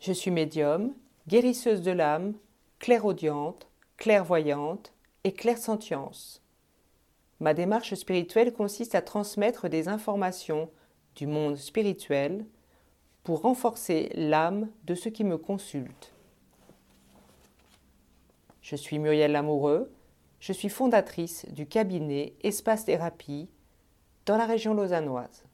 Je suis médium, guérisseuse de l'âme, clairaudiente, clairvoyante et clairsentience. Ma démarche spirituelle consiste à transmettre des informations du monde spirituel pour renforcer l'âme de ceux qui me consultent. Je suis Muriel Lamoureux, je suis fondatrice du cabinet Espace Thérapie dans la région lausannoise.